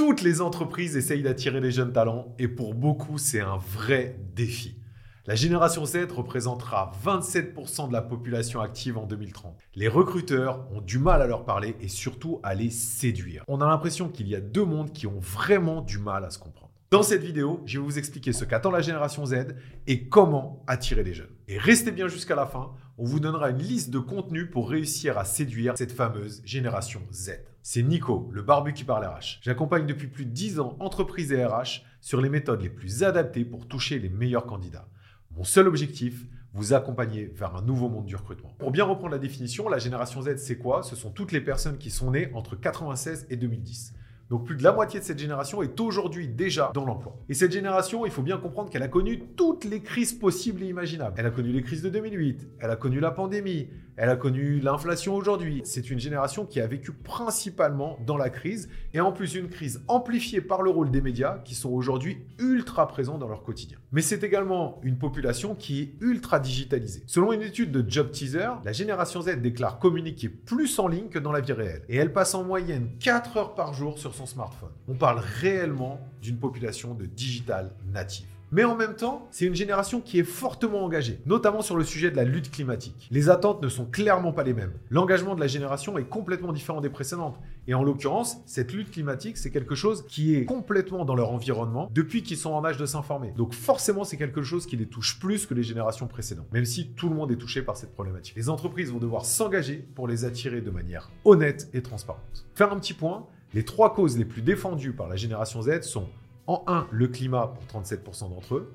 toutes les entreprises essayent d'attirer les jeunes talents et pour beaucoup, c'est un vrai défi. La génération Z représentera 27% de la population active en 2030. Les recruteurs ont du mal à leur parler et surtout à les séduire. On a l'impression qu'il y a deux mondes qui ont vraiment du mal à se comprendre. Dans cette vidéo, je vais vous expliquer ce qu'attend la génération Z et comment attirer les jeunes. Et restez bien jusqu'à la fin, on vous donnera une liste de contenus pour réussir à séduire cette fameuse génération Z. C'est Nico, le barbu qui parle RH. J'accompagne depuis plus de 10 ans entreprises et RH sur les méthodes les plus adaptées pour toucher les meilleurs candidats. Mon seul objectif, vous accompagner vers un nouveau monde du recrutement. Pour bien reprendre la définition, la génération Z, c'est quoi? Ce sont toutes les personnes qui sont nées entre 96 et 2010. Donc plus de la moitié de cette génération est aujourd'hui déjà dans l'emploi. Et cette génération, il faut bien comprendre qu'elle a connu toutes les crises possibles et imaginables. Elle a connu les crises de 2008, elle a connu la pandémie, elle a connu l'inflation aujourd'hui. C'est une génération qui a vécu principalement dans la crise et en plus une crise amplifiée par le rôle des médias qui sont aujourd'hui ultra présents dans leur quotidien. Mais c'est également une population qui est ultra digitalisée. Selon une étude de Job Teaser, la génération Z déclare communiquer plus en ligne que dans la vie réelle et elle passe en moyenne 4 heures par jour sur son smartphone. On parle réellement d'une population de digital native. Mais en même temps, c'est une génération qui est fortement engagée, notamment sur le sujet de la lutte climatique. Les attentes ne sont clairement pas les mêmes. L'engagement de la génération est complètement différent des précédentes. Et en l'occurrence, cette lutte climatique, c'est quelque chose qui est complètement dans leur environnement depuis qu'ils sont en âge de s'informer. Donc forcément, c'est quelque chose qui les touche plus que les générations précédentes, même si tout le monde est touché par cette problématique. Les entreprises vont devoir s'engager pour les attirer de manière honnête et transparente. Faire un petit point, les trois causes les plus défendues par la génération Z sont en 1, le climat pour 37% d'entre eux.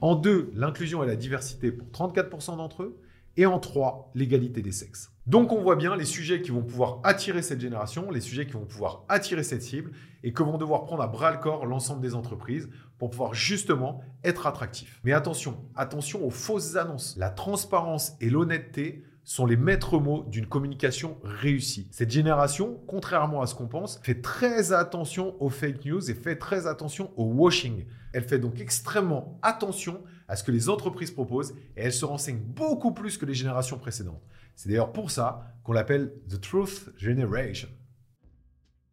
En 2, l'inclusion et la diversité pour 34% d'entre eux. Et en 3, l'égalité des sexes. Donc on voit bien les sujets qui vont pouvoir attirer cette génération, les sujets qui vont pouvoir attirer cette cible et que vont devoir prendre à bras le corps l'ensemble des entreprises pour pouvoir justement être attractifs. Mais attention, attention aux fausses annonces. La transparence et l'honnêteté sont les maîtres mots d'une communication réussie. Cette génération, contrairement à ce qu'on pense, fait très attention aux fake news et fait très attention au washing. Elle fait donc extrêmement attention à ce que les entreprises proposent et elle se renseigne beaucoup plus que les générations précédentes. C'est d'ailleurs pour ça qu'on l'appelle The Truth Generation.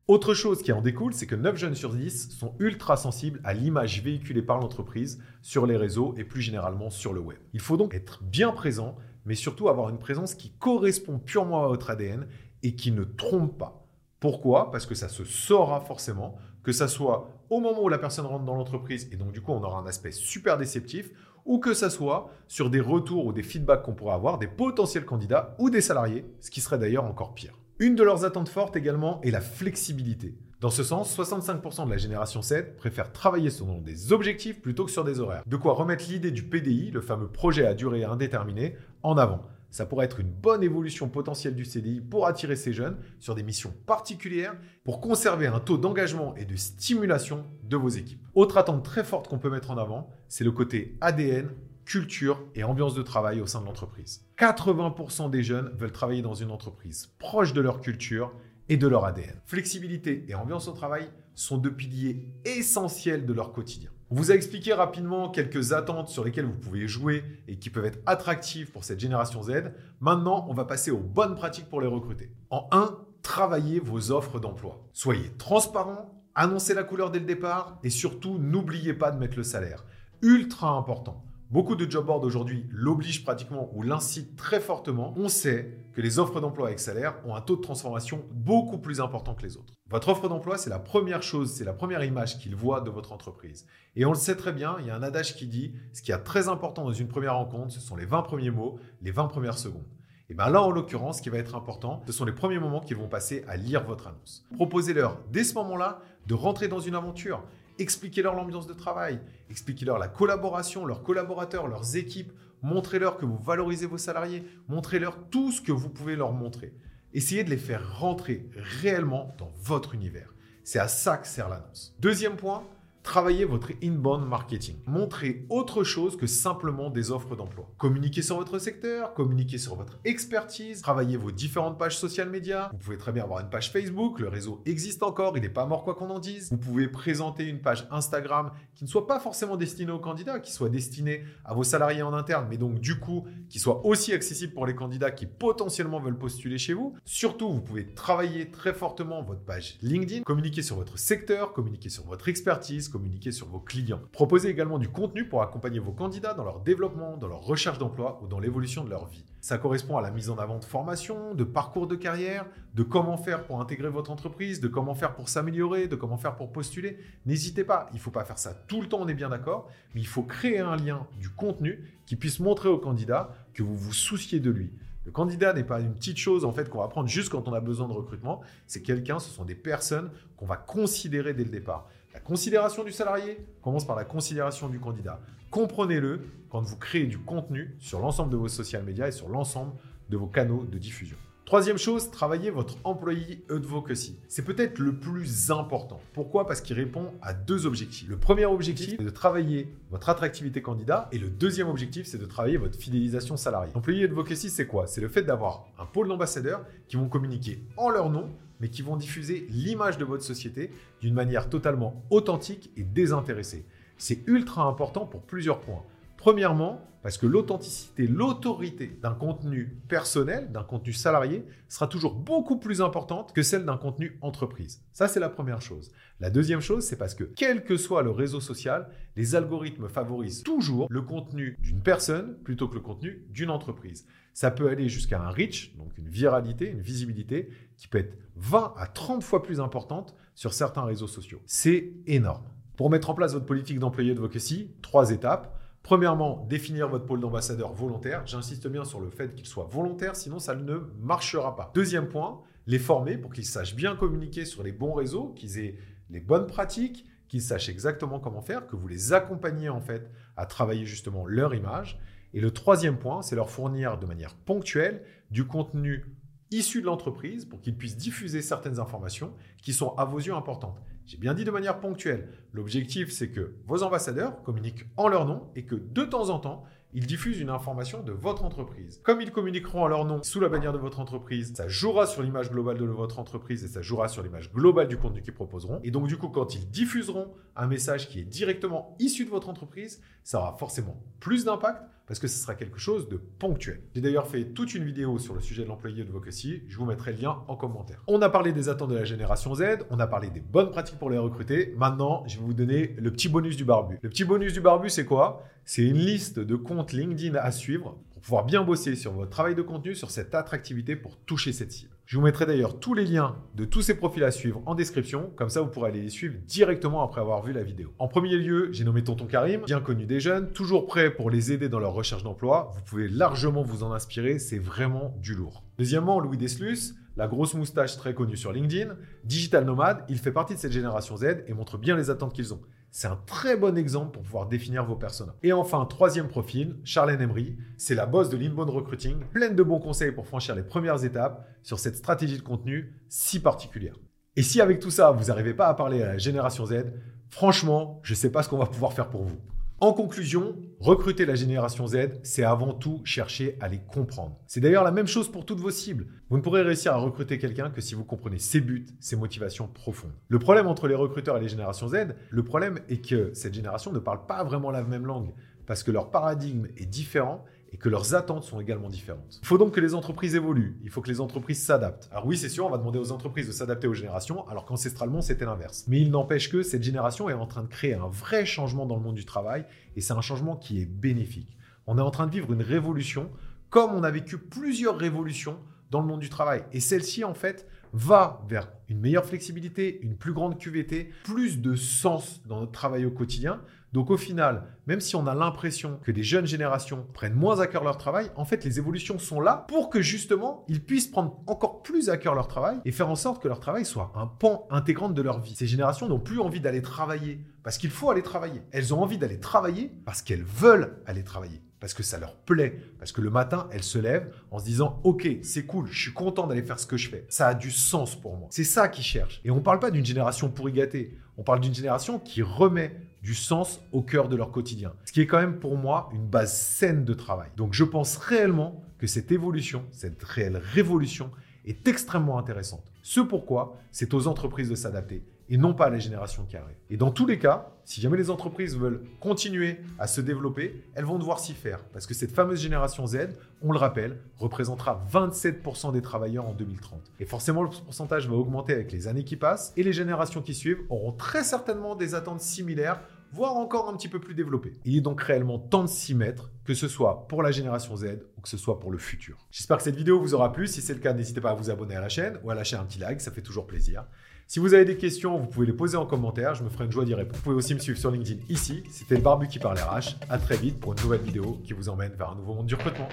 Autre chose qui en découle, c'est que 9 jeunes sur 10 sont ultra sensibles à l'image véhiculée par l'entreprise sur les réseaux et plus généralement sur le web. Il faut donc être bien présent mais surtout avoir une présence qui correspond purement à votre ADN et qui ne trompe pas. Pourquoi? Parce que ça se saura forcément, que ça soit au moment où la personne rentre dans l'entreprise et donc du coup on aura un aspect super déceptif, ou que ça soit sur des retours ou des feedbacks qu'on pourrait avoir des potentiels candidats ou des salariés, ce qui serait d'ailleurs encore pire. Une de leurs attentes fortes également est la flexibilité. Dans ce sens, 65% de la génération 7 préfère travailler selon des objectifs plutôt que sur des horaires. De quoi remettre l'idée du PDI, le fameux projet à durée indéterminée, en avant. Ça pourrait être une bonne évolution potentielle du CDI pour attirer ces jeunes sur des missions particulières pour conserver un taux d'engagement et de stimulation de vos équipes. Autre attente très forte qu'on peut mettre en avant, c'est le côté ADN, culture et ambiance de travail au sein de l'entreprise. 80% des jeunes veulent travailler dans une entreprise proche de leur culture et de leur ADN. Flexibilité et ambiance au travail sont deux piliers essentiels de leur quotidien. On vous a expliqué rapidement quelques attentes sur lesquelles vous pouvez jouer et qui peuvent être attractives pour cette génération Z. Maintenant, on va passer aux bonnes pratiques pour les recruter. En 1, travaillez vos offres d'emploi. Soyez transparent, annoncez la couleur dès le départ et surtout n'oubliez pas de mettre le salaire. Ultra important. Beaucoup de job boards aujourd'hui l'obligent pratiquement ou l'incitent très fortement. On sait que les offres d'emploi avec salaire ont un taux de transformation beaucoup plus important que les autres. Votre offre d'emploi, c'est la première chose, c'est la première image qu'ils voient de votre entreprise. Et on le sait très bien, il y a un adage qui dit, ce qui est très important dans une première rencontre, ce sont les 20 premiers mots, les 20 premières secondes. Et bien là, en l'occurrence, ce qui va être important, ce sont les premiers moments qu'ils vont passer à lire votre annonce. Proposez-leur, dès ce moment-là, de rentrer dans une aventure. Expliquez-leur l'ambiance de travail, expliquez-leur la collaboration, leurs collaborateurs, leurs équipes, montrez-leur que vous valorisez vos salariés, montrez-leur tout ce que vous pouvez leur montrer. Essayez de les faire rentrer réellement dans votre univers. C'est à ça que sert l'annonce. Deuxième point, Travaillez votre inbound marketing. Montrez autre chose que simplement des offres d'emploi. Communiquez sur votre secteur, communiquez sur votre expertise, travaillez vos différentes pages social médias. Vous pouvez très bien avoir une page Facebook, le réseau existe encore, il n'est pas mort quoi qu'on en dise. Vous pouvez présenter une page Instagram qui ne soit pas forcément destinée aux candidats, qui soit destinée à vos salariés en interne, mais donc du coup qui soit aussi accessible pour les candidats qui potentiellement veulent postuler chez vous. Surtout, vous pouvez travailler très fortement votre page LinkedIn, communiquer sur votre secteur, communiquer sur votre expertise, communiquer sur vos clients. Proposez également du contenu pour accompagner vos candidats dans leur développement, dans leur recherche d'emploi ou dans l'évolution de leur vie. Ça correspond à la mise en avant de formation, de parcours de carrière, de comment faire pour intégrer votre entreprise, de comment faire pour s'améliorer, de comment faire pour postuler. N'hésitez pas, il ne faut pas faire ça tout le temps, on est bien d'accord, mais il faut créer un lien du contenu qui puisse montrer au candidat que vous vous souciez de lui. Le candidat n'est pas une petite chose en fait qu'on va prendre juste quand on a besoin de recrutement. C'est quelqu'un, ce sont des personnes qu'on va considérer dès le départ. La considération du salarié commence par la considération du candidat. Comprenez-le quand vous créez du contenu sur l'ensemble de vos social media et sur l'ensemble de vos canaux de diffusion. Troisième chose, travaillez votre employee advocacy. C'est peut-être le plus important. Pourquoi? Parce qu'il répond à deux objectifs. Le premier objectif, c'est de travailler votre attractivité candidat et le deuxième objectif, c'est de travailler votre fidélisation salariée. Employee advocacy, c'est quoi? C'est le fait d'avoir un pôle d'ambassadeurs qui vont communiquer en leur nom mais qui vont diffuser l'image de votre société d'une manière totalement authentique et désintéressée. C'est ultra important pour plusieurs points. Premièrement, parce que l'authenticité, l'autorité d'un contenu personnel, d'un contenu salarié, sera toujours beaucoup plus importante que celle d'un contenu entreprise. Ça, c'est la première chose. La deuxième chose, c'est parce que quel que soit le réseau social, les algorithmes favorisent toujours le contenu d'une personne plutôt que le contenu d'une entreprise. Ça peut aller jusqu'à un reach, donc une viralité, une visibilité, qui peut être 20 à 30 fois plus importante sur certains réseaux sociaux. C'est énorme. Pour mettre en place votre politique d'employé de trois étapes. Premièrement, définir votre pôle d'ambassadeur volontaire. J'insiste bien sur le fait qu'il soit volontaire, sinon ça ne marchera pas. Deuxième point, les former pour qu'ils sachent bien communiquer sur les bons réseaux, qu'ils aient les bonnes pratiques, qu'ils sachent exactement comment faire, que vous les accompagnez en fait à travailler justement leur image. Et le troisième point, c'est leur fournir de manière ponctuelle du contenu issu de l'entreprise pour qu'ils puissent diffuser certaines informations qui sont à vos yeux importantes. J'ai bien dit de manière ponctuelle. L'objectif, c'est que vos ambassadeurs communiquent en leur nom et que de temps en temps, ils diffusent une information de votre entreprise. Comme ils communiqueront en leur nom sous la bannière de votre entreprise, ça jouera sur l'image globale de votre entreprise et ça jouera sur l'image globale du contenu qu'ils proposeront. Et donc du coup, quand ils diffuseront un message qui est directement issu de votre entreprise, ça aura forcément plus d'impact parce que ce sera quelque chose de ponctuel. J'ai d'ailleurs fait toute une vidéo sur le sujet de l'employé de Vocacy, je vous mettrai le lien en commentaire. On a parlé des attentes de la génération Z, on a parlé des bonnes pratiques pour les recruter, maintenant je vais vous donner le petit bonus du barbu. Le petit bonus du barbu c'est quoi? C'est une liste de comptes LinkedIn à suivre pour pouvoir bien bosser sur votre travail de contenu, sur cette attractivité pour toucher cette cible. Je vous mettrai d'ailleurs tous les liens de tous ces profils à suivre en description, comme ça vous pourrez aller les suivre directement après avoir vu la vidéo. En premier lieu, j'ai nommé Tonton Karim, bien connu des jeunes, toujours prêt pour les aider dans leur recherche d'emploi. Vous pouvez largement vous en inspirer, c'est vraiment du lourd. Deuxièmement, Louis Deslus, la grosse moustache très connue sur LinkedIn, digital nomade, il fait partie de cette génération Z et montre bien les attentes qu'ils ont. C'est un très bon exemple pour pouvoir définir vos personas. Et enfin, troisième profil, Charlène Emery. C'est la boss de l'inbound recruiting, pleine de bons conseils pour franchir les premières étapes sur cette stratégie de contenu si particulière. Et si avec tout ça, vous n'arrivez pas à parler à la génération Z, franchement, je ne sais pas ce qu'on va pouvoir faire pour vous. En conclusion, recruter la génération Z, c'est avant tout chercher à les comprendre. C'est d'ailleurs la même chose pour toutes vos cibles. Vous ne pourrez réussir à recruter quelqu'un que si vous comprenez ses buts, ses motivations profondes. Le problème entre les recruteurs et les générations Z, le problème est que cette génération ne parle pas vraiment la même langue parce que leur paradigme est différent et que leurs attentes sont également différentes. Il faut donc que les entreprises évoluent, il faut que les entreprises s'adaptent. Alors oui, c'est sûr, on va demander aux entreprises de s'adapter aux générations, alors qu'ancestralement, c'était l'inverse. Mais il n'empêche que cette génération est en train de créer un vrai changement dans le monde du travail, et c'est un changement qui est bénéfique. On est en train de vivre une révolution, comme on a vécu plusieurs révolutions dans le monde du travail. Et celle-ci, en fait, va vers une meilleure flexibilité, une plus grande QVT, plus de sens dans notre travail au quotidien. Donc au final, même si on a l'impression que les jeunes générations prennent moins à cœur leur travail, en fait les évolutions sont là pour que justement ils puissent prendre encore plus à cœur leur travail et faire en sorte que leur travail soit un pan intégrant de leur vie. Ces générations n'ont plus envie d'aller travailler parce qu'il faut aller travailler. Elles ont envie d'aller travailler parce qu'elles veulent aller travailler parce que ça leur plaît, parce que le matin, elles se lèvent en se disant OK, c'est cool, je suis content d'aller faire ce que je fais. Ça a du sens pour moi. C'est ça qu'ils cherchent. Et on ne parle pas d'une génération pourri gâtée. On parle d'une génération qui remet du sens au cœur de leur quotidien. Ce qui est quand même pour moi une base saine de travail. Donc je pense réellement que cette évolution, cette réelle révolution est extrêmement intéressante. Ce pourquoi c'est aux entreprises de s'adapter et non pas à la génération qui arrive. Et dans tous les cas, si jamais les entreprises veulent continuer à se développer, elles vont devoir s'y faire. Parce que cette fameuse génération Z, on le rappelle, représentera 27% des travailleurs en 2030. Et forcément, le pourcentage va augmenter avec les années qui passent et les générations qui suivent auront très certainement des attentes similaires voire encore un petit peu plus développé. Il est donc réellement temps de s'y mettre, que ce soit pour la génération Z ou que ce soit pour le futur. J'espère que cette vidéo vous aura plu. Si c'est le cas, n'hésitez pas à vous abonner à la chaîne ou à lâcher un petit like, ça fait toujours plaisir. Si vous avez des questions, vous pouvez les poser en commentaire, je me ferai une joie d'y répondre. Vous pouvez aussi me suivre sur LinkedIn ici. C'était le Barbu qui parle RH. À très vite pour une nouvelle vidéo qui vous emmène vers un nouveau monde du recrutement.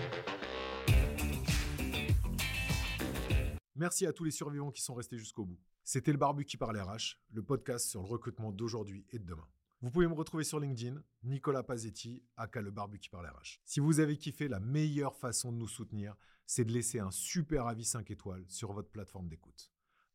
Merci à tous les survivants qui sont restés jusqu'au bout. C'était le Barbu qui parle RH, le podcast sur le recrutement d'aujourd'hui et de demain. Vous pouvez me retrouver sur LinkedIn, Nicolas Pazetti, aka le barbu qui parle RH. Si vous avez kiffé, la meilleure façon de nous soutenir, c'est de laisser un super avis 5 étoiles sur votre plateforme d'écoute.